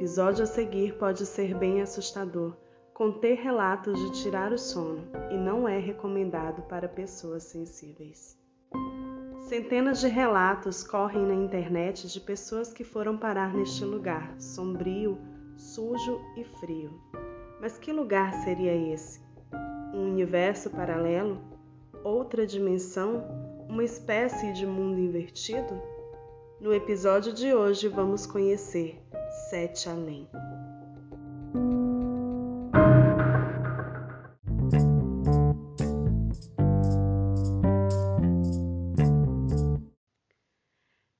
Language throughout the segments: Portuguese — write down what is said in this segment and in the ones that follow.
episódio a seguir pode ser bem assustador, conter relatos de tirar o sono e não é recomendado para pessoas sensíveis. Centenas de relatos correm na internet de pessoas que foram parar neste lugar sombrio, sujo e frio. Mas que lugar seria esse? Um universo paralelo? Outra dimensão? Uma espécie de mundo invertido? No episódio de hoje vamos conhecer Sete Além.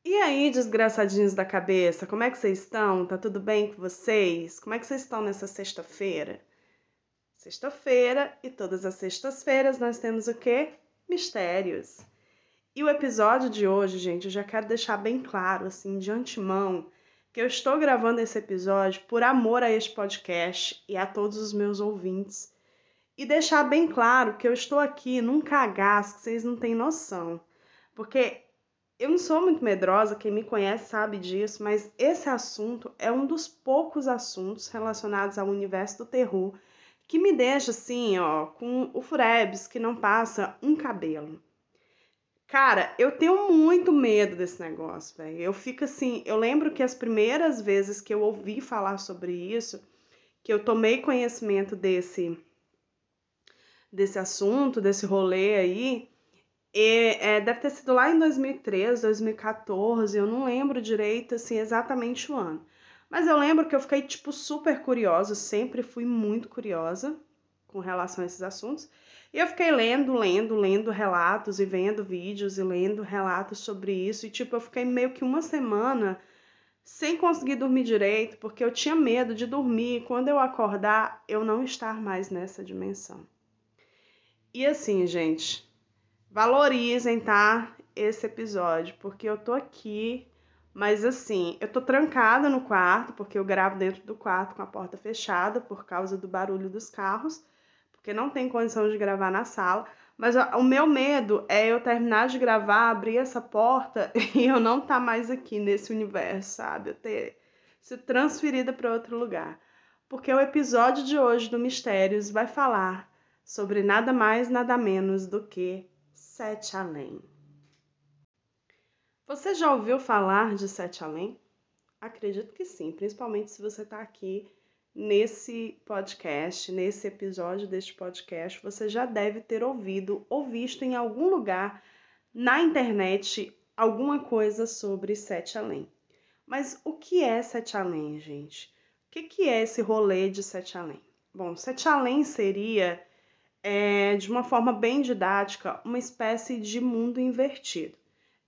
E aí, desgraçadinhos da cabeça, como é que vocês estão? Tá tudo bem com vocês? Como é que vocês estão nessa sexta-feira? Sexta-feira e todas as sextas-feiras nós temos o quê? Mistérios. E o episódio de hoje, gente, eu já quero deixar bem claro, assim, de antemão, que eu estou gravando esse episódio por amor a este podcast e a todos os meus ouvintes. E deixar bem claro que eu estou aqui num cagaço que vocês não têm noção. Porque eu não sou muito medrosa, quem me conhece sabe disso, mas esse assunto é um dos poucos assuntos relacionados ao universo do terror que me deixa assim, ó, com o furebs que não passa um cabelo. Cara, eu tenho muito medo desse negócio, velho. Eu fico assim, eu lembro que as primeiras vezes que eu ouvi falar sobre isso, que eu tomei conhecimento desse desse assunto, desse rolê aí, e, é, deve ter sido lá em 2013, 2014, eu não lembro direito assim exatamente o ano. Mas eu lembro que eu fiquei tipo super curiosa, sempre fui muito curiosa com relação a esses assuntos. E eu fiquei lendo, lendo, lendo relatos e vendo vídeos e lendo relatos sobre isso. E, tipo, eu fiquei meio que uma semana sem conseguir dormir direito, porque eu tinha medo de dormir quando eu acordar, eu não estar mais nessa dimensão. E assim, gente, valorizem, tá? Esse episódio, porque eu tô aqui, mas assim, eu tô trancada no quarto, porque eu gravo dentro do quarto com a porta fechada por causa do barulho dos carros porque não tem condição de gravar na sala. Mas o meu medo é eu terminar de gravar, abrir essa porta e eu não estar tá mais aqui nesse universo, sabe? Eu ter sido transferida para outro lugar. Porque o episódio de hoje do Mistérios vai falar sobre nada mais, nada menos do que Sete Além. Você já ouviu falar de Sete Além? Acredito que sim, principalmente se você está aqui nesse podcast, nesse episódio deste podcast, você já deve ter ouvido ou visto em algum lugar na internet alguma coisa sobre Sete Além. Mas o que é Sete Além, gente? O que, é esse rolê de Sete Além? Bom, Sete Além seria, é, de uma forma bem didática, uma espécie de mundo invertido.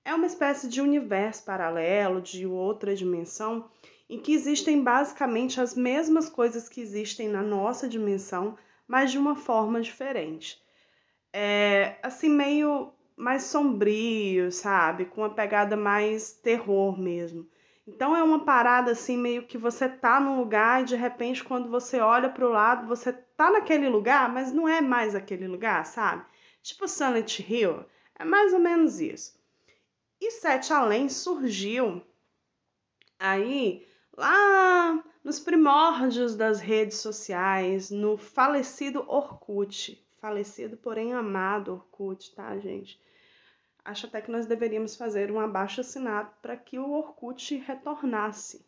É uma espécie de universo paralelo, de outra dimensão, em que existem basicamente as mesmas coisas que existem na nossa dimensão, mas de uma forma diferente. É assim meio mais sombrio, sabe? Com uma pegada mais terror mesmo. Então é uma parada assim meio que você tá num lugar e de repente quando você olha para o lado, você tá naquele lugar, mas não é mais aquele lugar, sabe? Tipo Silent Hill, é mais ou menos isso. E Sete Além surgiu aí lá nos primórdios das redes sociais, no falecido Orkut, falecido porém amado Orkut, tá, gente? Acho até que nós deveríamos fazer um abaixo assinado para que o Orkut retornasse.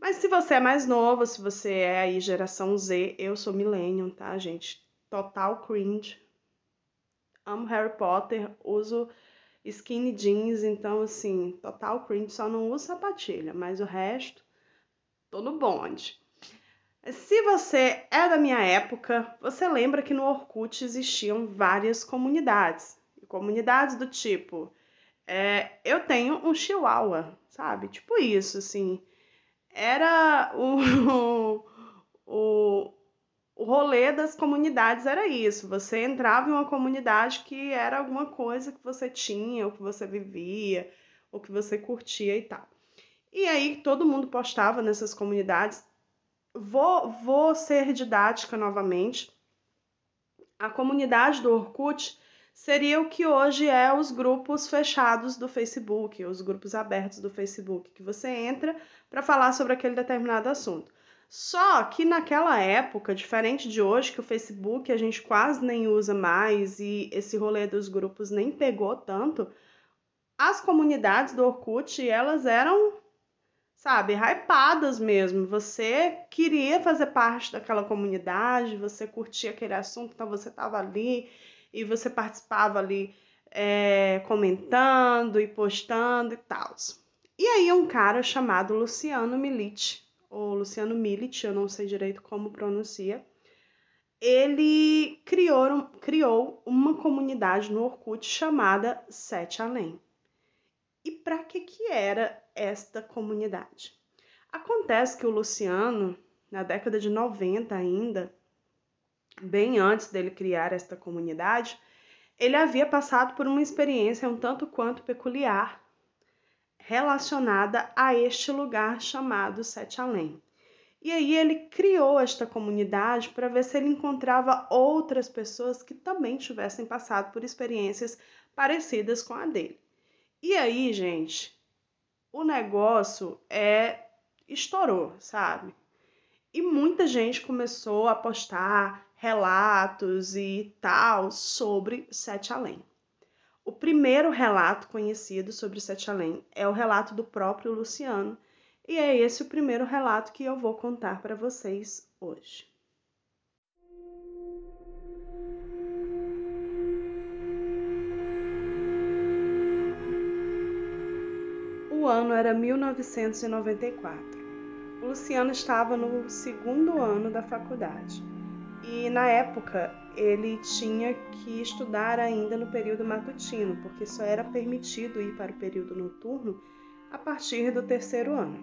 Mas se você é mais novo, se você é aí geração Z, eu sou millennium, tá, gente? Total cringe. Amo Harry Potter, uso skinny jeans, então assim, total cringe, só não uso sapatilha, mas o resto, tô no bonde. Se você é da minha época, você lembra que no Orkut existiam várias comunidades. Comunidades do tipo, é, eu tenho um chihuahua, sabe? Tipo isso, assim. Era o, o, o rolê das comunidades era isso. Você entrava em uma comunidade que era alguma coisa que você tinha, ou que você vivia, ou que você curtia e tal. E aí todo mundo postava nessas comunidades. Vou, vou ser didática novamente. A comunidade do Orkut seria o que hoje é os grupos fechados do Facebook, os grupos abertos do Facebook, que você entra para falar sobre aquele determinado assunto. Só que naquela época, diferente de hoje, que o Facebook a gente quase nem usa mais e esse rolê dos grupos nem pegou tanto, as comunidades do Orkut, elas eram, sabe, hypadas mesmo. Você queria fazer parte daquela comunidade, você curtia aquele assunto, então você estava ali e você participava ali é, comentando e postando e tal. E aí um cara chamado Luciano Milite, ou Luciano Milite, eu não sei direito como pronuncia, ele criou, criou uma comunidade no Orkut chamada Sete Além. E para que, que era esta comunidade? Acontece que o Luciano, na década de 90 ainda, bem antes dele criar esta comunidade, ele havia passado por uma experiência um tanto quanto peculiar relacionada a este lugar chamado Sete Além. E aí ele criou esta comunidade para ver se ele encontrava outras pessoas que também tivessem passado por experiências parecidas com a dele. E aí, gente, o negócio é estourou, sabe? E muita gente começou a postar relatos e tal sobre Sete Além. O primeiro relato conhecido sobre Sete Além é o relato do próprio Luciano, e é esse o primeiro relato que eu vou contar para vocês hoje. O ano era 1994. O Luciano estava no segundo ano da faculdade e na época ele tinha que estudar ainda no período matutino, porque só era permitido ir para o período noturno a partir do terceiro ano.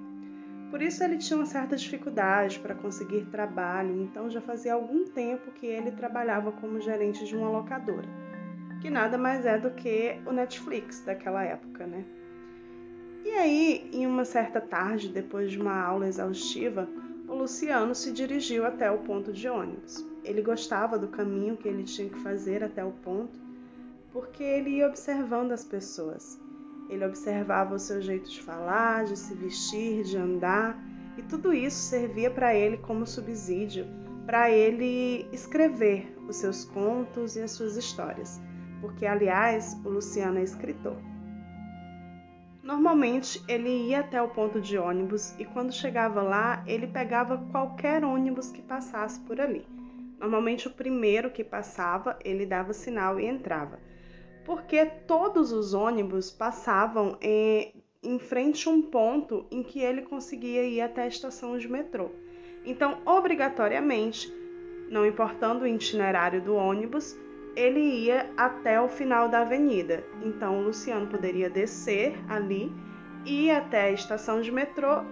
Por isso ele tinha uma certa dificuldade para conseguir trabalho, então já fazia algum tempo que ele trabalhava como gerente de uma locadora, que nada mais é do que o Netflix daquela época, né? E aí, em uma certa tarde, depois de uma aula exaustiva, o Luciano se dirigiu até o ponto de ônibus. Ele gostava do caminho que ele tinha que fazer até o ponto, porque ele ia observando as pessoas. Ele observava o seu jeito de falar, de se vestir, de andar, e tudo isso servia para ele como subsídio para ele escrever os seus contos e as suas histórias, porque, aliás, o Luciano é escritor. Normalmente ele ia até o ponto de ônibus e quando chegava lá, ele pegava qualquer ônibus que passasse por ali. Normalmente o primeiro que passava, ele dava sinal e entrava. Porque todos os ônibus passavam em, em frente a um ponto em que ele conseguia ir até a estação de metrô. Então, obrigatoriamente, não importando o itinerário do ônibus, ele ia até o final da avenida. Então, Luciano poderia descer ali, ir até a estação de metrô,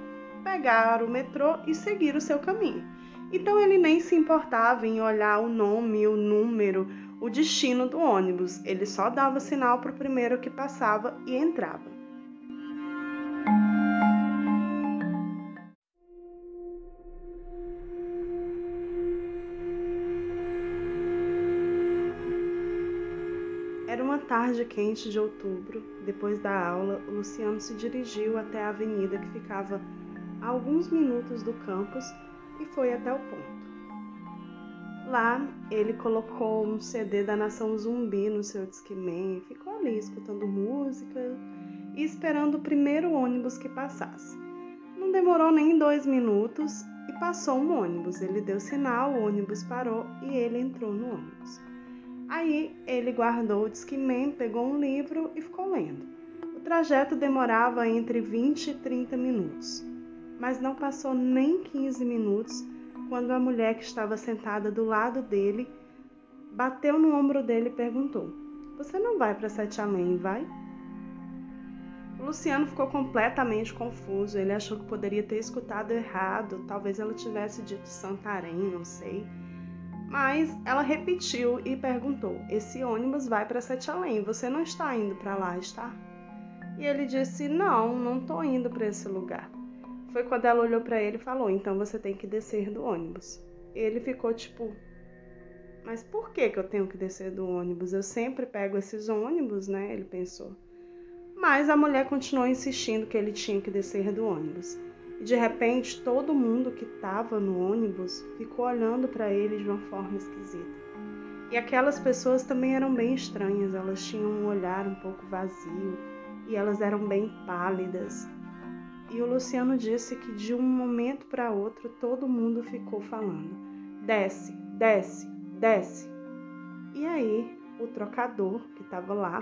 pegar o metrô e seguir o seu caminho. Então ele nem se importava em olhar o nome, o número, o destino do ônibus. Ele só dava sinal para o primeiro que passava e entrava. Tarde quente de outubro. Depois da aula, Luciano se dirigiu até a avenida que ficava a alguns minutos do campus e foi até o ponto. Lá, ele colocou um CD da Nação Zumbi no seu Discman e ficou ali escutando música e esperando o primeiro ônibus que passasse. Não demorou nem dois minutos e passou um ônibus. Ele deu sinal, o ônibus parou e ele entrou no ônibus. Aí ele guardou o Discman, pegou um livro e ficou lendo. O trajeto demorava entre 20 e 30 minutos mas não passou nem 15 minutos quando a mulher que estava sentada do lado dele bateu no ombro dele e perguntou: Você não vai para Sete Além, vai? O Luciano ficou completamente confuso. Ele achou que poderia ter escutado errado, talvez ela tivesse dito Santarém, não sei. Mas ela repetiu e perguntou: Esse ônibus vai para Sete Além, você não está indo para lá, está? E ele disse: Não, não estou indo para esse lugar. Foi quando ela olhou para ele e falou: Então você tem que descer do ônibus. Ele ficou tipo: Mas por que, que eu tenho que descer do ônibus? Eu sempre pego esses ônibus, né? Ele pensou. Mas a mulher continuou insistindo que ele tinha que descer do ônibus. De repente, todo mundo que estava no ônibus ficou olhando para ele de uma forma esquisita. E aquelas pessoas também eram bem estranhas, elas tinham um olhar um pouco vazio e elas eram bem pálidas. E o Luciano disse que de um momento para outro todo mundo ficou falando: desce, desce, desce. E aí o trocador que estava lá,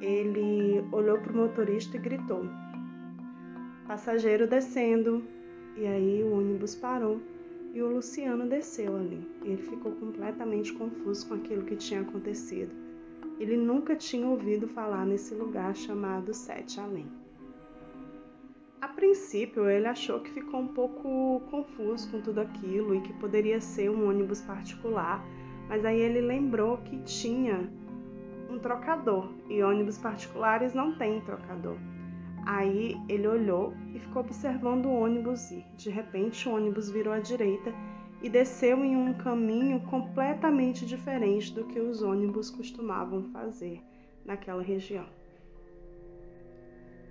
ele olhou para o motorista e gritou: passageiro descendo. E aí o ônibus parou e o Luciano desceu ali. Ele ficou completamente confuso com aquilo que tinha acontecido. Ele nunca tinha ouvido falar nesse lugar chamado Sete Além. A princípio, ele achou que ficou um pouco confuso com tudo aquilo e que poderia ser um ônibus particular, mas aí ele lembrou que tinha um trocador e ônibus particulares não têm trocador. Aí ele olhou e ficou observando o ônibus ir. De repente, o ônibus virou à direita e desceu em um caminho completamente diferente do que os ônibus costumavam fazer naquela região.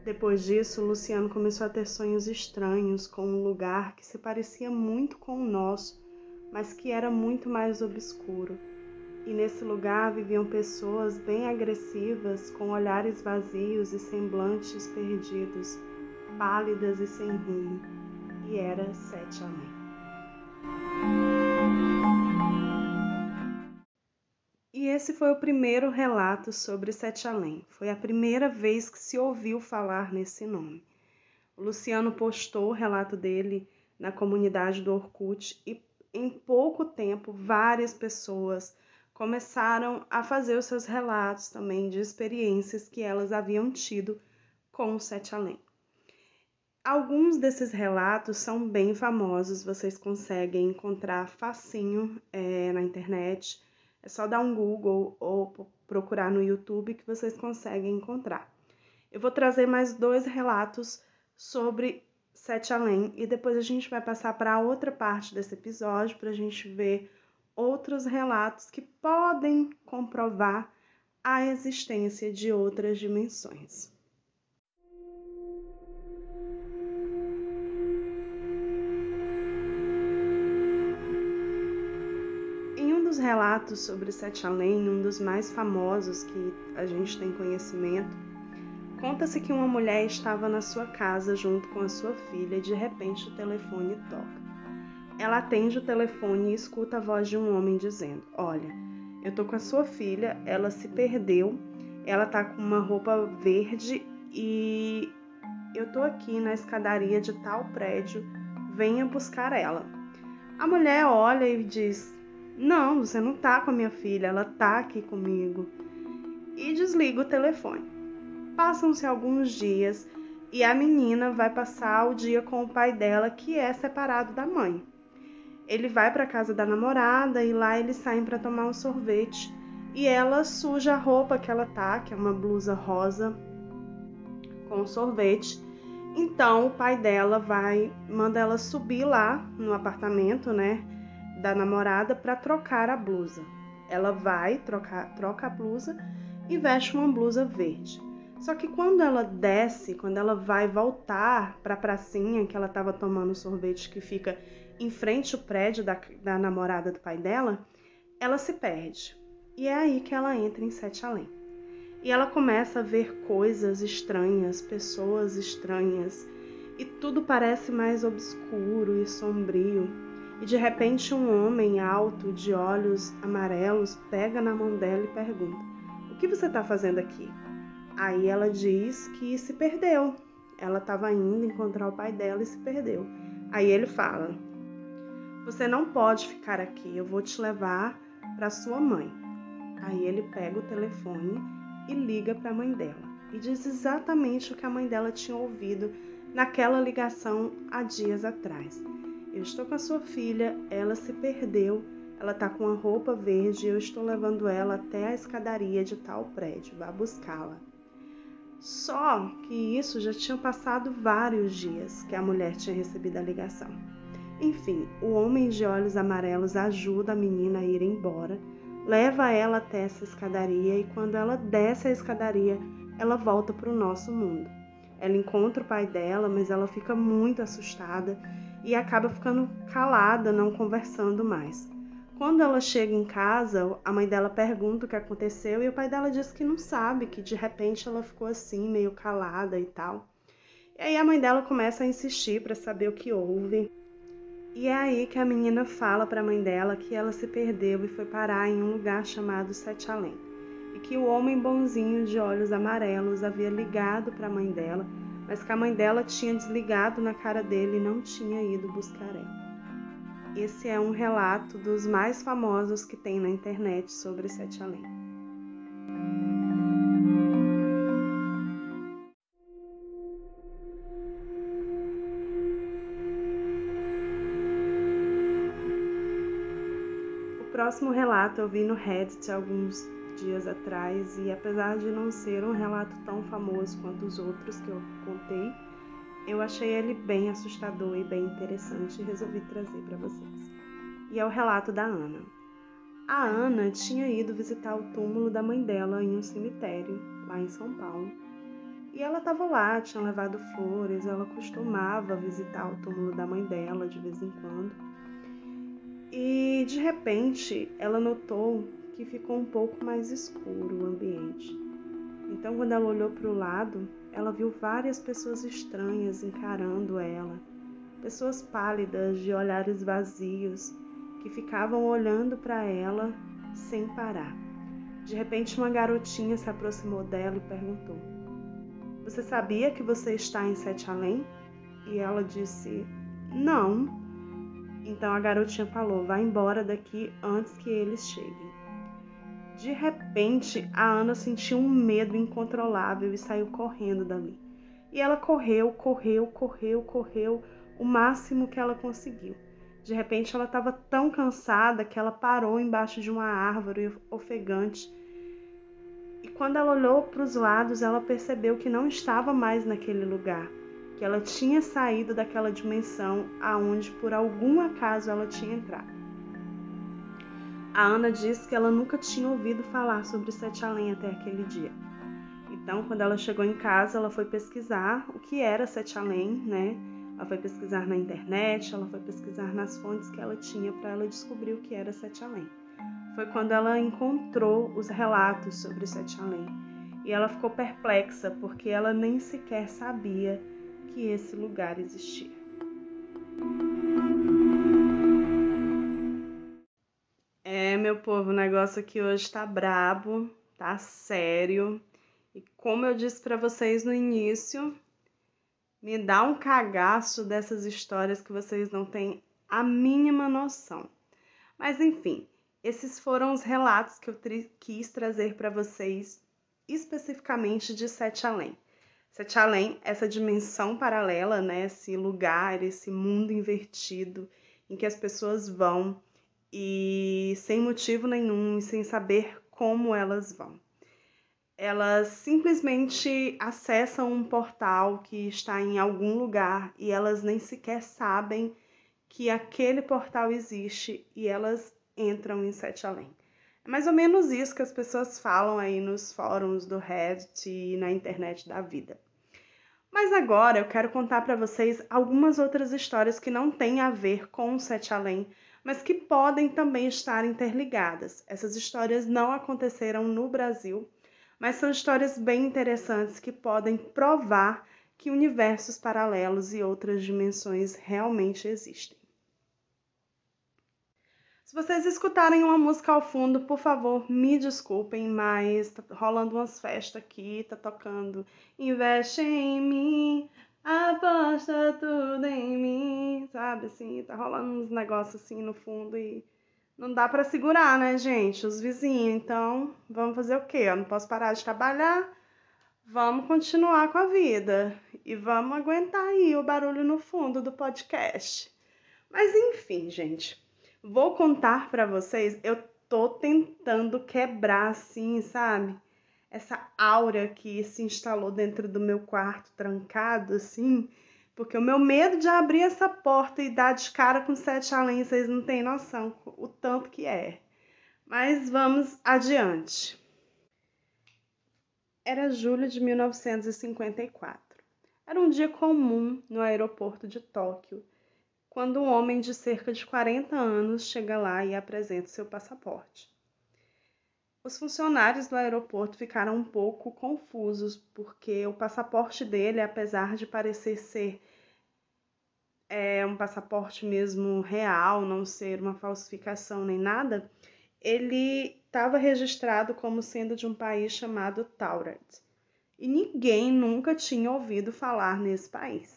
Depois disso, Luciano começou a ter sonhos estranhos com um lugar que se parecia muito com o nosso, mas que era muito mais obscuro e nesse lugar viviam pessoas bem agressivas, com olhares vazios e semblantes perdidos, pálidas e sem rumo, e era Sete Além. E esse foi o primeiro relato sobre Sete Além. Foi a primeira vez que se ouviu falar nesse nome. O Luciano postou o relato dele na comunidade do Orkut e em pouco tempo várias pessoas começaram a fazer os seus relatos também de experiências que elas haviam tido com o Sete Além. Alguns desses relatos são bem famosos, vocês conseguem encontrar facinho é, na internet. É só dar um Google ou procurar no YouTube que vocês conseguem encontrar. Eu vou trazer mais dois relatos sobre Sete Além e depois a gente vai passar para outra parte desse episódio para a gente ver outros relatos que podem comprovar a existência de outras dimensões. Em um dos relatos sobre Sete Além, um dos mais famosos que a gente tem conhecimento, conta-se que uma mulher estava na sua casa junto com a sua filha e de repente o telefone toca. Ela atende o telefone e escuta a voz de um homem dizendo: Olha, eu tô com a sua filha, ela se perdeu, ela tá com uma roupa verde e eu tô aqui na escadaria de tal prédio, venha buscar ela. A mulher olha e diz: Não, você não tá com a minha filha, ela tá aqui comigo. E desliga o telefone. Passam-se alguns dias e a menina vai passar o dia com o pai dela, que é separado da mãe. Ele vai para casa da namorada e lá eles saem para tomar um sorvete. E ela suja a roupa que ela tá, que é uma blusa rosa com sorvete. Então o pai dela vai manda ela subir lá no apartamento, né, da namorada para trocar a blusa. Ela vai trocar troca a blusa e veste uma blusa verde. Só que quando ela desce, quando ela vai voltar para a pracinha que ela estava tomando sorvete que fica em frente ao prédio da, da namorada do pai dela, ela se perde. E é aí que ela entra em Sete Além. E ela começa a ver coisas estranhas, pessoas estranhas, e tudo parece mais obscuro e sombrio. E de repente um homem alto, de olhos amarelos, pega na mão dela e pergunta: O que você está fazendo aqui? Aí ela diz que se perdeu. Ela estava indo encontrar o pai dela e se perdeu. Aí ele fala: você não pode ficar aqui, eu vou te levar para sua mãe. Aí ele pega o telefone e liga para a mãe dela e diz exatamente o que a mãe dela tinha ouvido naquela ligação há dias atrás. Eu estou com a sua filha, ela se perdeu, ela está com a roupa verde, eu estou levando ela até a escadaria de tal prédio, vá buscá-la. Só que isso já tinha passado vários dias que a mulher tinha recebido a ligação. Enfim, o homem de olhos amarelos ajuda a menina a ir embora, leva ela até essa escadaria e quando ela desce a escadaria, ela volta para o nosso mundo. Ela encontra o pai dela, mas ela fica muito assustada e acaba ficando calada, não conversando mais. Quando ela chega em casa, a mãe dela pergunta o que aconteceu e o pai dela diz que não sabe, que de repente ela ficou assim, meio calada e tal. E aí a mãe dela começa a insistir para saber o que houve. E é aí que a menina fala para a mãe dela que ela se perdeu e foi parar em um lugar chamado Sete Além e que o homem bonzinho de olhos amarelos havia ligado para a mãe dela, mas que a mãe dela tinha desligado na cara dele e não tinha ido buscar ela. Esse é um relato dos mais famosos que tem na internet sobre Sete Além. Próximo relato eu vi no Reddit alguns dias atrás e apesar de não ser um relato tão famoso quanto os outros que eu contei, eu achei ele bem assustador e bem interessante e resolvi trazer para vocês. E é o relato da Ana. A Ana tinha ido visitar o túmulo da mãe dela em um cemitério lá em São Paulo. E ela estava lá, tinha levado flores, ela costumava visitar o túmulo da mãe dela de vez em quando. E de repente ela notou que ficou um pouco mais escuro o ambiente. Então, quando ela olhou para o lado, ela viu várias pessoas estranhas encarando ela, pessoas pálidas, de olhares vazios, que ficavam olhando para ela sem parar. De repente, uma garotinha se aproximou dela e perguntou: Você sabia que você está em Sete Além? E ela disse: Não. Então a garotinha falou: Vá embora daqui antes que eles cheguem. De repente, a Ana sentiu um medo incontrolável e saiu correndo dali. E ela correu, correu, correu, correu o máximo que ela conseguiu. De repente, ela estava tão cansada que ela parou embaixo de uma árvore ofegante. E quando ela olhou para os lados, ela percebeu que não estava mais naquele lugar, que ela tinha saído daquela dimensão aonde por algum acaso ela tinha entrado. A Ana disse que ela nunca tinha ouvido falar sobre Sete Além até aquele dia. Então, quando ela chegou em casa, ela foi pesquisar o que era Sete Além, né? Ela foi pesquisar na internet, ela foi pesquisar nas fontes que ela tinha para ela descobrir o que era Sete Além. Foi quando ela encontrou os relatos sobre Sete Além. E ela ficou perplexa porque ela nem sequer sabia que esse lugar existia. meu povo, o negócio aqui hoje tá brabo, tá sério. E como eu disse para vocês no início, me dá um cagaço dessas histórias que vocês não têm a mínima noção. Mas enfim, esses foram os relatos que eu quis trazer para vocês especificamente de Sete Além. Sete Além, essa dimensão paralela, né, esse lugar, esse mundo invertido em que as pessoas vão e sem motivo nenhum sem saber como elas vão. Elas simplesmente acessam um portal que está em algum lugar e elas nem sequer sabem que aquele portal existe e elas entram em Sete Além. É mais ou menos isso que as pessoas falam aí nos fóruns do Reddit e na internet da vida. Mas agora eu quero contar para vocês algumas outras histórias que não têm a ver com o Sete Além, mas que podem também estar interligadas. Essas histórias não aconteceram no Brasil, mas são histórias bem interessantes que podem provar que universos paralelos e outras dimensões realmente existem. Se vocês escutarem uma música ao fundo, por favor, me desculpem, mas tá rolando umas festas aqui, tá tocando Investe em mim, aposta tudo em mim, sabe? Assim, tá rolando uns negócios assim no fundo e não dá para segurar, né, gente? Os vizinhos. Então, vamos fazer o quê? Eu não posso parar de trabalhar. Vamos continuar com a vida e vamos aguentar aí o barulho no fundo do podcast. Mas enfim, gente, vou contar para vocês. Eu tô tentando quebrar assim, sabe? essa aura que se instalou dentro do meu quarto trancado, assim, Porque o meu medo de abrir essa porta e dar de cara com sete além, vocês não têm noção o tanto que é. Mas vamos adiante. Era julho de 1954. Era um dia comum no aeroporto de Tóquio, quando um homem de cerca de 40 anos chega lá e apresenta seu passaporte. Os funcionários do aeroporto ficaram um pouco confusos, porque o passaporte dele, apesar de parecer ser é, um passaporte mesmo real, não ser uma falsificação nem nada, ele estava registrado como sendo de um país chamado Taurat. E ninguém nunca tinha ouvido falar nesse país.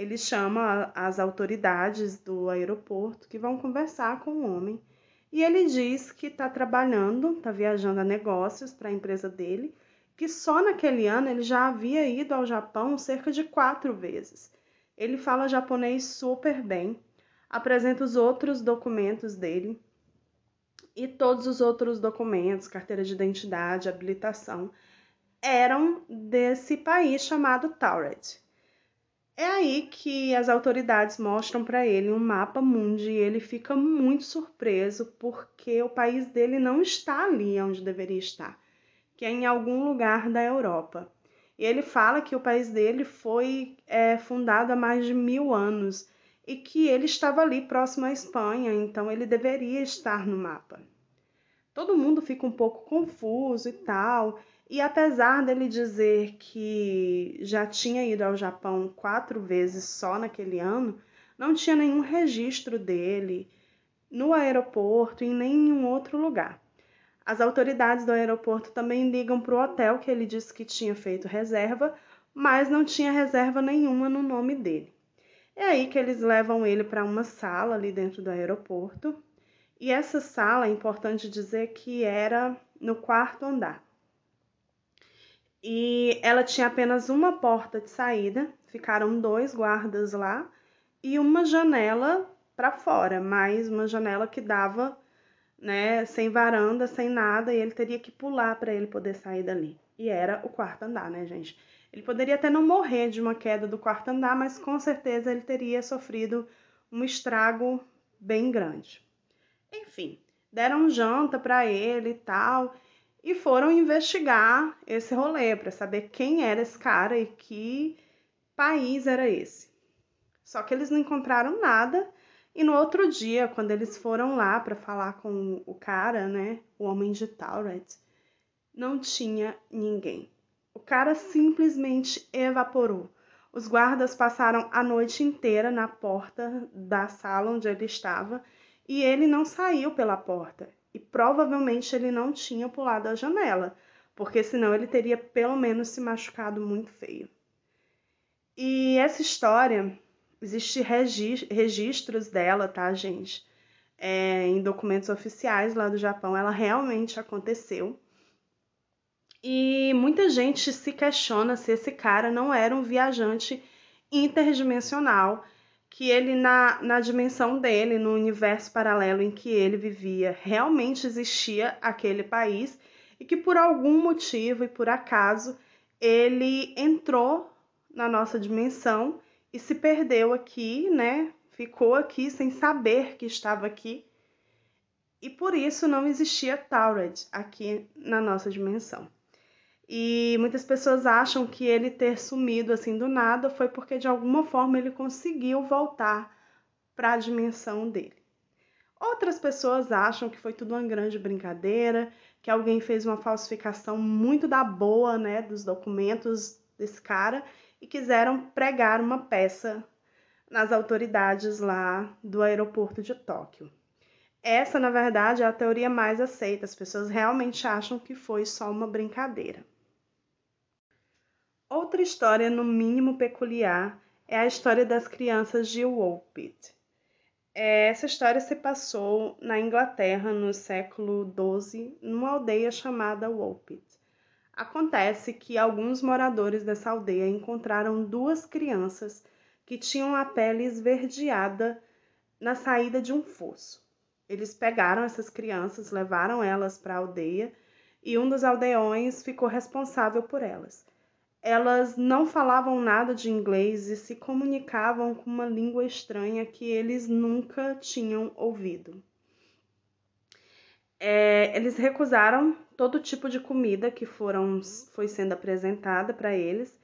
Ele chama as autoridades do aeroporto que vão conversar com o homem e ele diz que está trabalhando, está viajando a negócios para a empresa dele, que só naquele ano ele já havia ido ao Japão cerca de quatro vezes. Ele fala japonês super bem, apresenta os outros documentos dele e todos os outros documentos, carteira de identidade, habilitação, eram desse país chamado Tauret. É aí que as autoridades mostram para ele um mapa mundi e ele fica muito surpreso porque o país dele não está ali onde deveria estar, que é em algum lugar da Europa. E ele fala que o país dele foi é, fundado há mais de mil anos e que ele estava ali próximo à Espanha, então ele deveria estar no mapa. Todo mundo fica um pouco confuso e tal, e apesar dele dizer que já tinha ido ao Japão quatro vezes só naquele ano, não tinha nenhum registro dele no aeroporto e em nenhum outro lugar. As autoridades do aeroporto também ligam para o hotel que ele disse que tinha feito reserva, mas não tinha reserva nenhuma no nome dele. É aí que eles levam ele para uma sala ali dentro do aeroporto. E essa sala, é importante dizer que era no quarto andar e ela tinha apenas uma porta de saída, ficaram dois guardas lá e uma janela para fora, mais uma janela que dava, né, sem varanda, sem nada, e ele teria que pular para ele poder sair dali. E era o quarto andar, né, gente? Ele poderia até não morrer de uma queda do quarto andar, mas com certeza ele teria sofrido um estrago bem grande. Enfim, deram janta para ele e tal e foram investigar esse rolê para saber quem era esse cara e que país era esse. Só que eles não encontraram nada e no outro dia, quando eles foram lá para falar com o cara, né, o homem de Tauret, não tinha ninguém. O cara simplesmente evaporou. Os guardas passaram a noite inteira na porta da sala onde ele estava e ele não saiu pela porta e provavelmente ele não tinha pulado a janela, porque senão ele teria pelo menos se machucado muito feio. E essa história, existe registros dela, tá, gente? É, em documentos oficiais lá do Japão, ela realmente aconteceu. E muita gente se questiona se esse cara não era um viajante interdimensional que ele, na, na dimensão dele, no universo paralelo em que ele vivia, realmente existia aquele país e que por algum motivo e por acaso ele entrou na nossa dimensão e se perdeu aqui, né? Ficou aqui sem saber que estava aqui. E por isso não existia Tauret aqui na nossa dimensão. E muitas pessoas acham que ele ter sumido assim do nada foi porque de alguma forma ele conseguiu voltar para a dimensão dele. Outras pessoas acham que foi tudo uma grande brincadeira, que alguém fez uma falsificação muito da boa, né, dos documentos desse cara e quiseram pregar uma peça nas autoridades lá do aeroporto de Tóquio. Essa, na verdade, é a teoria mais aceita. As pessoas realmente acham que foi só uma brincadeira. Outra história, no mínimo peculiar, é a história das crianças de Woolpit. É, essa história se passou na Inglaterra no século XII, numa aldeia chamada Woolpit. Acontece que alguns moradores dessa aldeia encontraram duas crianças que tinham a pele esverdeada na saída de um fosso. Eles pegaram essas crianças, levaram elas para a aldeia e um dos aldeões ficou responsável por elas. Elas não falavam nada de inglês e se comunicavam com uma língua estranha que eles nunca tinham ouvido. É, eles recusaram todo tipo de comida que foram, foi sendo apresentada para eles,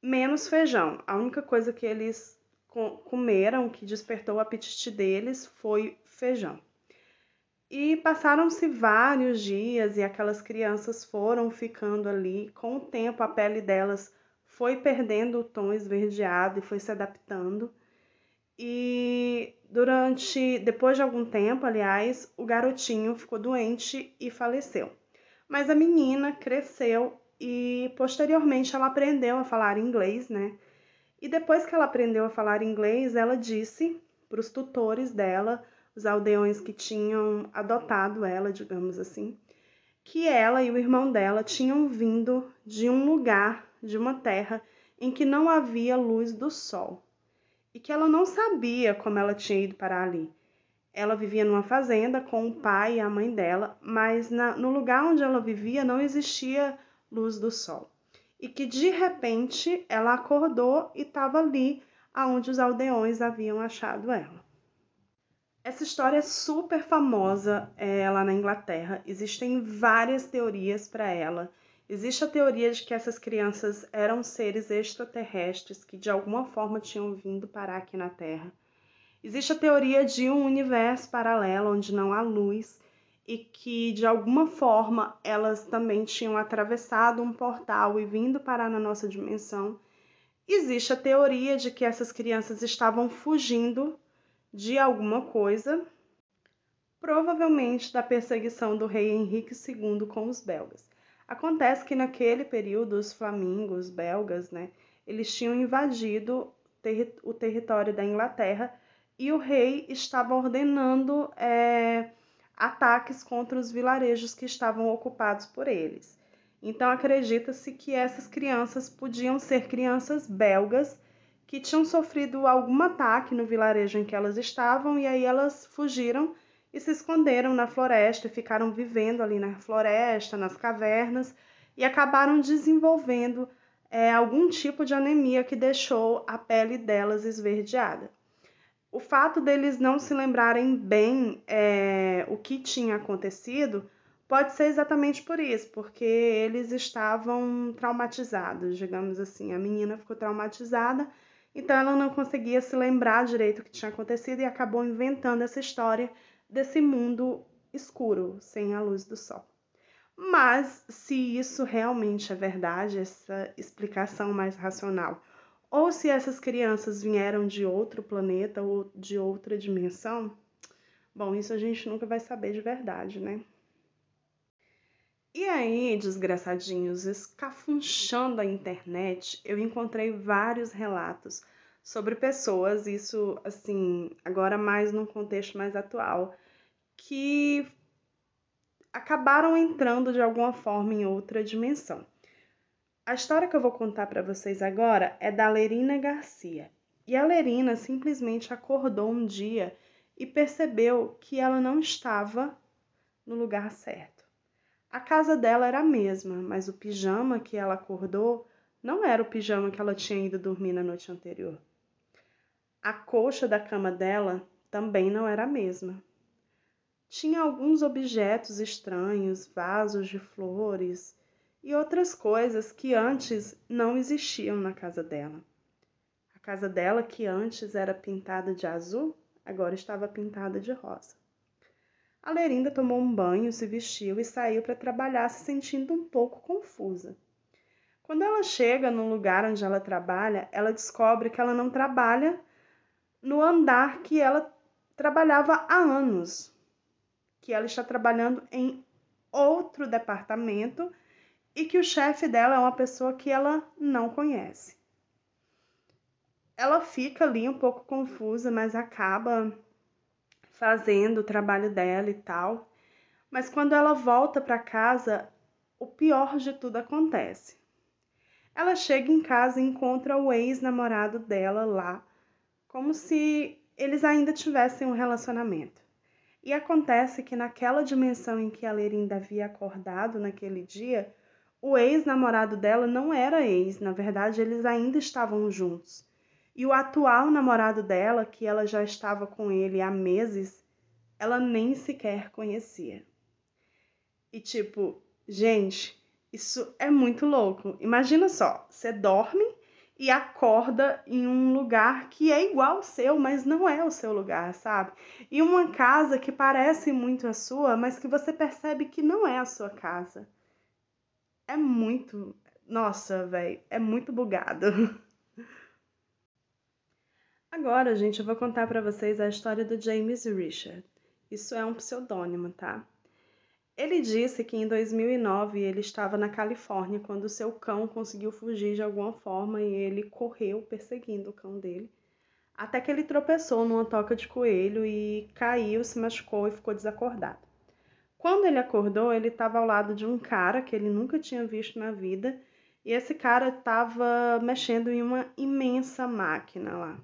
menos feijão. A única coisa que eles comeram que despertou o apetite deles foi feijão. E passaram-se vários dias e aquelas crianças foram ficando ali. Com o tempo, a pele delas foi perdendo o tom esverdeado e foi se adaptando. E durante, depois de algum tempo, aliás, o garotinho ficou doente e faleceu. Mas a menina cresceu e posteriormente ela aprendeu a falar inglês, né? E depois que ela aprendeu a falar inglês, ela disse para os tutores dela os aldeões que tinham adotado ela, digamos assim, que ela e o irmão dela tinham vindo de um lugar, de uma terra em que não havia luz do sol e que ela não sabia como ela tinha ido para ali. Ela vivia numa fazenda com o pai e a mãe dela, mas na, no lugar onde ela vivia não existia luz do sol. E que de repente ela acordou e estava ali aonde os aldeões haviam achado ela. Essa história é super famosa é, lá na Inglaterra. Existem várias teorias para ela. Existe a teoria de que essas crianças eram seres extraterrestres que de alguma forma tinham vindo parar aqui na Terra. Existe a teoria de um universo paralelo onde não há luz e que de alguma forma elas também tinham atravessado um portal e vindo parar na nossa dimensão. Existe a teoria de que essas crianças estavam fugindo de alguma coisa, provavelmente da perseguição do rei Henrique II com os belgas. Acontece que naquele período os flamingos belgas, né, eles tinham invadido o território da Inglaterra e o rei estava ordenando é, ataques contra os vilarejos que estavam ocupados por eles. Então acredita-se que essas crianças podiam ser crianças belgas que tinham sofrido algum ataque no vilarejo em que elas estavam e aí elas fugiram e se esconderam na floresta, ficaram vivendo ali na floresta, nas cavernas e acabaram desenvolvendo é, algum tipo de anemia que deixou a pele delas esverdeada. O fato deles não se lembrarem bem é, o que tinha acontecido pode ser exatamente por isso, porque eles estavam traumatizados, digamos assim. A menina ficou traumatizada então ela não conseguia se lembrar direito o que tinha acontecido e acabou inventando essa história desse mundo escuro, sem a luz do sol. Mas se isso realmente é verdade, essa explicação mais racional, ou se essas crianças vieram de outro planeta ou de outra dimensão, bom, isso a gente nunca vai saber de verdade, né? E aí, desgraçadinhos, escafunchando a internet, eu encontrei vários relatos sobre pessoas, isso assim, agora mais num contexto mais atual, que acabaram entrando de alguma forma em outra dimensão. A história que eu vou contar para vocês agora é da Lerina Garcia. E a Lerina simplesmente acordou um dia e percebeu que ela não estava no lugar certo. A casa dela era a mesma, mas o pijama que ela acordou não era o pijama que ela tinha ido dormir na noite anterior. A colcha da cama dela também não era a mesma. Tinha alguns objetos estranhos, vasos de flores e outras coisas que antes não existiam na casa dela. A casa dela, que antes era pintada de azul, agora estava pintada de rosa. A Lerinda tomou um banho, se vestiu e saiu para trabalhar, se sentindo um pouco confusa. Quando ela chega no lugar onde ela trabalha, ela descobre que ela não trabalha no andar que ela trabalhava há anos, que ela está trabalhando em outro departamento e que o chefe dela é uma pessoa que ela não conhece. Ela fica ali um pouco confusa, mas acaba fazendo o trabalho dela e tal. Mas quando ela volta para casa, o pior de tudo acontece. Ela chega em casa e encontra o ex-namorado dela lá, como se eles ainda tivessem um relacionamento. E acontece que naquela dimensão em que a Lerinda havia acordado naquele dia, o ex-namorado dela não era ex, na verdade eles ainda estavam juntos. E o atual namorado dela, que ela já estava com ele há meses, ela nem sequer conhecia. E tipo, gente, isso é muito louco. Imagina só, você dorme e acorda em um lugar que é igual ao seu, mas não é o seu lugar, sabe? E uma casa que parece muito a sua, mas que você percebe que não é a sua casa. É muito. Nossa, velho, é muito bugado. Agora, gente, eu vou contar para vocês a história do James Richard. Isso é um pseudônimo, tá? Ele disse que em 2009 ele estava na Califórnia quando seu cão conseguiu fugir de alguma forma e ele correu perseguindo o cão dele, até que ele tropeçou numa toca de coelho e caiu, se machucou e ficou desacordado. Quando ele acordou, ele estava ao lado de um cara que ele nunca tinha visto na vida e esse cara estava mexendo em uma imensa máquina lá.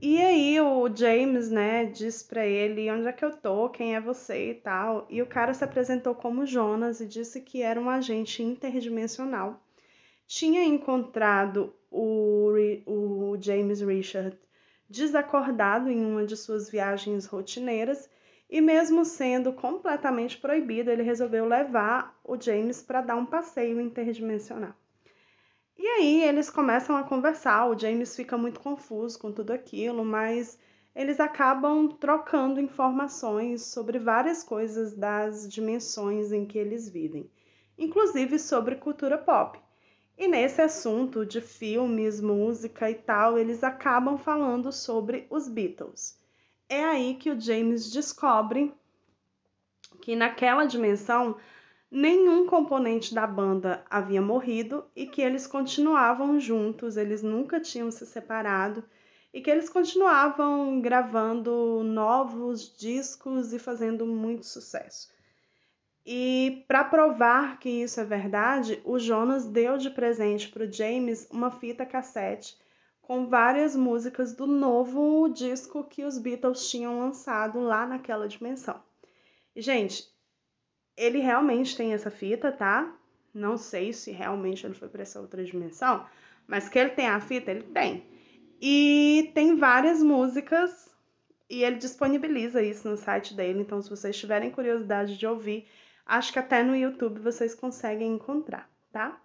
E aí o James, né, diz para ele onde é que eu tô, quem é você e tal. E o cara se apresentou como Jonas e disse que era um agente interdimensional. Tinha encontrado o, o James Richard desacordado em uma de suas viagens rotineiras e mesmo sendo completamente proibido, ele resolveu levar o James para dar um passeio interdimensional. E aí eles começam a conversar, o James fica muito confuso com tudo aquilo, mas eles acabam trocando informações sobre várias coisas das dimensões em que eles vivem, inclusive sobre cultura pop. E nesse assunto de filmes, música e tal, eles acabam falando sobre os Beatles. É aí que o James descobre que naquela dimensão nenhum componente da banda havia morrido e que eles continuavam juntos, eles nunca tinham se separado e que eles continuavam gravando novos discos e fazendo muito sucesso. E para provar que isso é verdade, o Jonas deu de presente para o James uma fita cassete com várias músicas do novo disco que os Beatles tinham lançado lá naquela dimensão. E, gente, ele realmente tem essa fita, tá? Não sei se realmente ele foi para essa outra dimensão, mas que ele tem a fita, ele tem. E tem várias músicas e ele disponibiliza isso no site dele, então se vocês tiverem curiosidade de ouvir, acho que até no YouTube vocês conseguem encontrar, tá?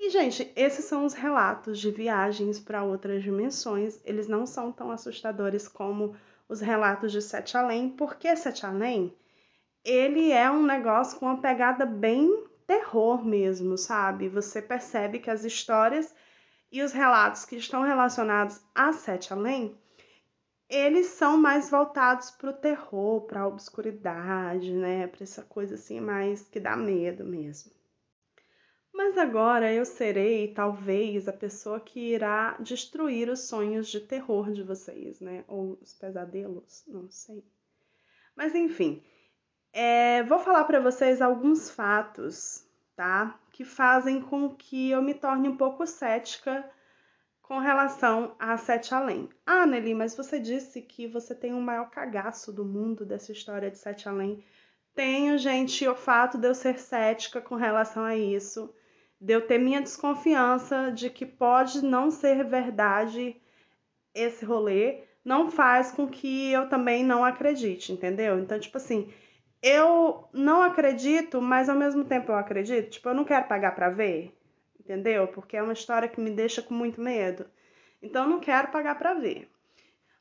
E gente, esses são os relatos de viagens para outras dimensões. Eles não são tão assustadores como os relatos de Sete Além, porque Sete Além ele é um negócio com uma pegada bem terror mesmo, sabe? Você percebe que as histórias e os relatos que estão relacionados a Sete Além, eles são mais voltados para o terror, para a obscuridade, né? Para essa coisa assim mais que dá medo mesmo. Mas agora eu serei talvez a pessoa que irá destruir os sonhos de terror de vocês, né? Ou os pesadelos, não sei. Mas enfim, é, vou falar para vocês alguns fatos, tá? Que fazem com que eu me torne um pouco cética com relação a Sete Além. Ah, Nelly, mas você disse que você tem o maior cagaço do mundo dessa história de Sete Além. Tenho, gente, o fato de eu ser cética com relação a isso, de eu ter minha desconfiança de que pode não ser verdade esse rolê, não faz com que eu também não acredite, entendeu? Então, tipo assim, eu não acredito, mas ao mesmo tempo eu acredito. Tipo, eu não quero pagar para ver, entendeu? Porque é uma história que me deixa com muito medo. Então eu não quero pagar para ver.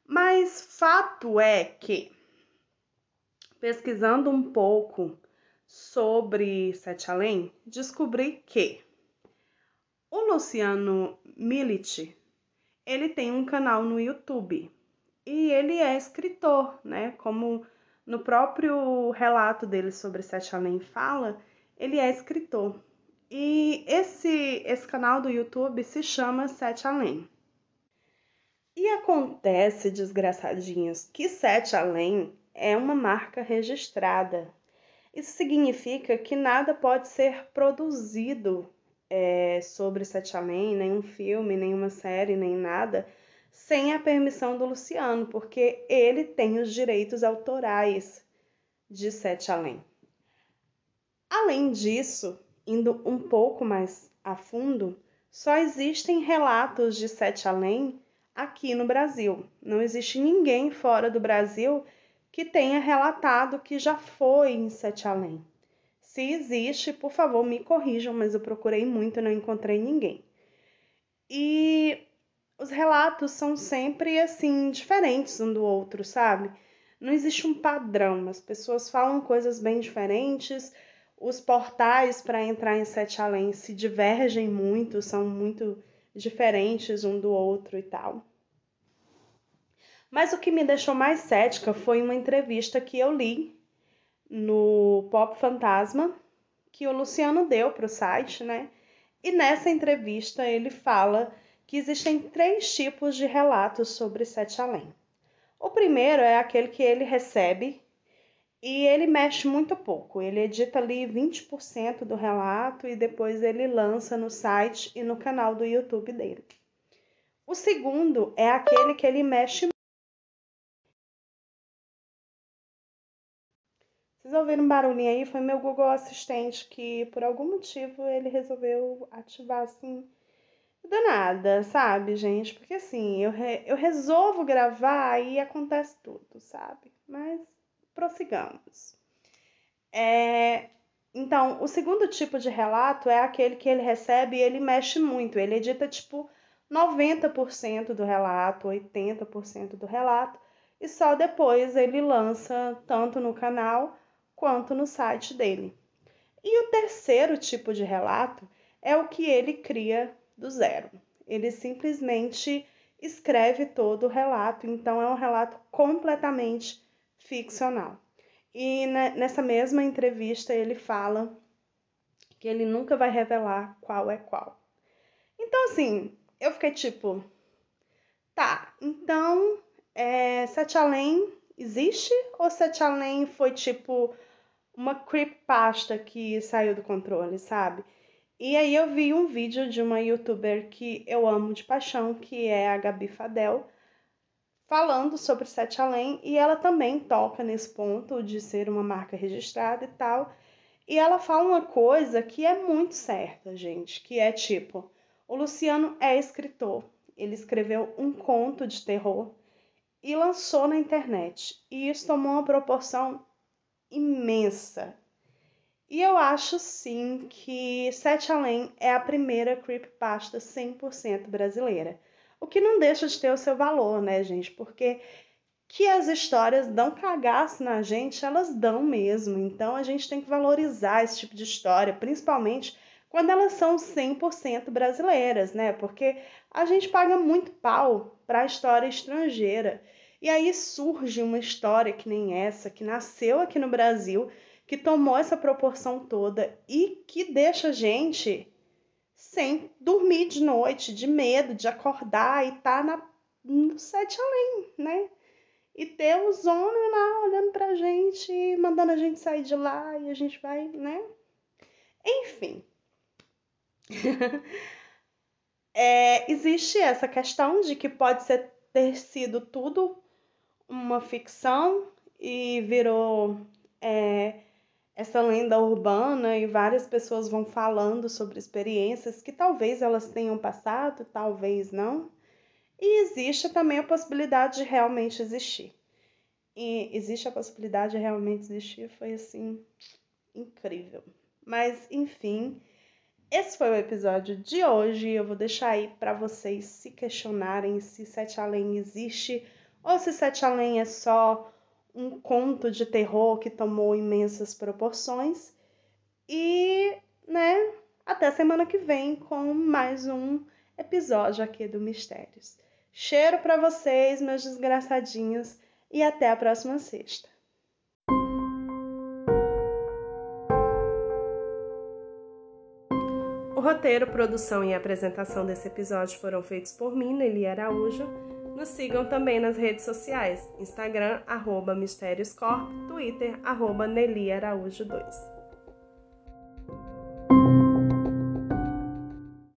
Mas fato é que pesquisando um pouco sobre Sete Além, descobri que o Luciano Milite, ele tem um canal no YouTube e ele é escritor, né? Como no próprio relato dele sobre Sete Além fala, ele é escritor. E esse, esse canal do YouTube se chama Sete Além. E acontece, desgraçadinhos, que Sete Além é uma marca registrada. Isso significa que nada pode ser produzido é, sobre Sete Além, nenhum filme, nenhuma série, nem nada, sem a permissão do Luciano, porque ele tem os direitos autorais de Sete Além. Além disso, indo um pouco mais a fundo, só existem relatos de Sete Além aqui no Brasil. Não existe ninguém fora do Brasil que tenha relatado que já foi em Sete Além. Se existe, por favor, me corrijam, mas eu procurei muito e não encontrei ninguém. E os relatos são sempre assim diferentes um do outro, sabe? Não existe um padrão, as pessoas falam coisas bem diferentes, os portais para entrar em Sete Além se divergem muito, são muito diferentes um do outro e tal. Mas o que me deixou mais cética foi uma entrevista que eu li no Pop Fantasma, que o Luciano deu para o site, né? E nessa entrevista ele fala que existem três tipos de relatos sobre Sete Além. O primeiro é aquele que ele recebe e ele mexe muito pouco. Ele edita ali 20% do relato e depois ele lança no site e no canal do YouTube dele. O segundo é aquele que ele mexe Vocês ouviram um barulhinho aí? Foi meu Google Assistente que, por algum motivo, ele resolveu ativar assim do nada, sabe, gente? Porque assim, eu, re, eu resolvo gravar e acontece tudo, sabe? Mas prossigamos. É, então, o segundo tipo de relato é aquele que ele recebe e ele mexe muito. Ele edita tipo 90% do relato, 80% do relato, e só depois ele lança tanto no canal quanto no site dele. E o terceiro tipo de relato é o que ele cria do zero. Ele simplesmente escreve todo o relato, então é um relato completamente ficcional. E nessa mesma entrevista ele fala que ele nunca vai revelar qual é qual. Então, assim, eu fiquei tipo, tá, então é, Sete Além existe ou Sete Além foi tipo uma creepypasta que saiu do controle, sabe? E aí eu vi um vídeo de uma youtuber que eu amo de paixão, que é a Gabi Fadel, falando sobre Sete Além, e ela também toca nesse ponto de ser uma marca registrada e tal. E ela fala uma coisa que é muito certa, gente, que é tipo, o Luciano é escritor, ele escreveu um conto de terror e lançou na internet. E isso tomou uma proporção imensa, e eu acho sim que Sete Além é a primeira creepypasta 100% brasileira. O que não deixa de ter o seu valor, né, gente? Porque que as histórias dão cagaço na gente, elas dão mesmo. Então a gente tem que valorizar esse tipo de história, principalmente quando elas são 100% brasileiras, né? Porque a gente paga muito pau para a história estrangeira. E aí surge uma história que nem essa, que nasceu aqui no Brasil que tomou essa proporção toda e que deixa a gente sem dormir de noite, de medo de acordar e estar tá na, no sete além, né? E ter o Zono lá olhando pra gente, mandando a gente sair de lá e a gente vai, né? Enfim. é, existe essa questão de que pode ser, ter sido tudo uma ficção e virou é, essa lenda urbana e várias pessoas vão falando sobre experiências que talvez elas tenham passado, talvez não. E existe também a possibilidade de realmente existir. E existe a possibilidade de realmente existir, foi assim incrível. Mas enfim, esse foi o episódio de hoje. Eu vou deixar aí para vocês se questionarem se Sete Além existe ou se Sete Além é só um conto de terror que tomou imensas proporções. E, né, até semana que vem com mais um episódio aqui do Mistérios. Cheiro para vocês, meus desgraçadinhos, e até a próxima sexta. O roteiro, produção e apresentação desse episódio foram feitos por mim, Nelly Araújo nos sigam também nas redes sociais, Instagram, arroba Mistérios Corp, Twitter, arroba Nelly Araújo 2.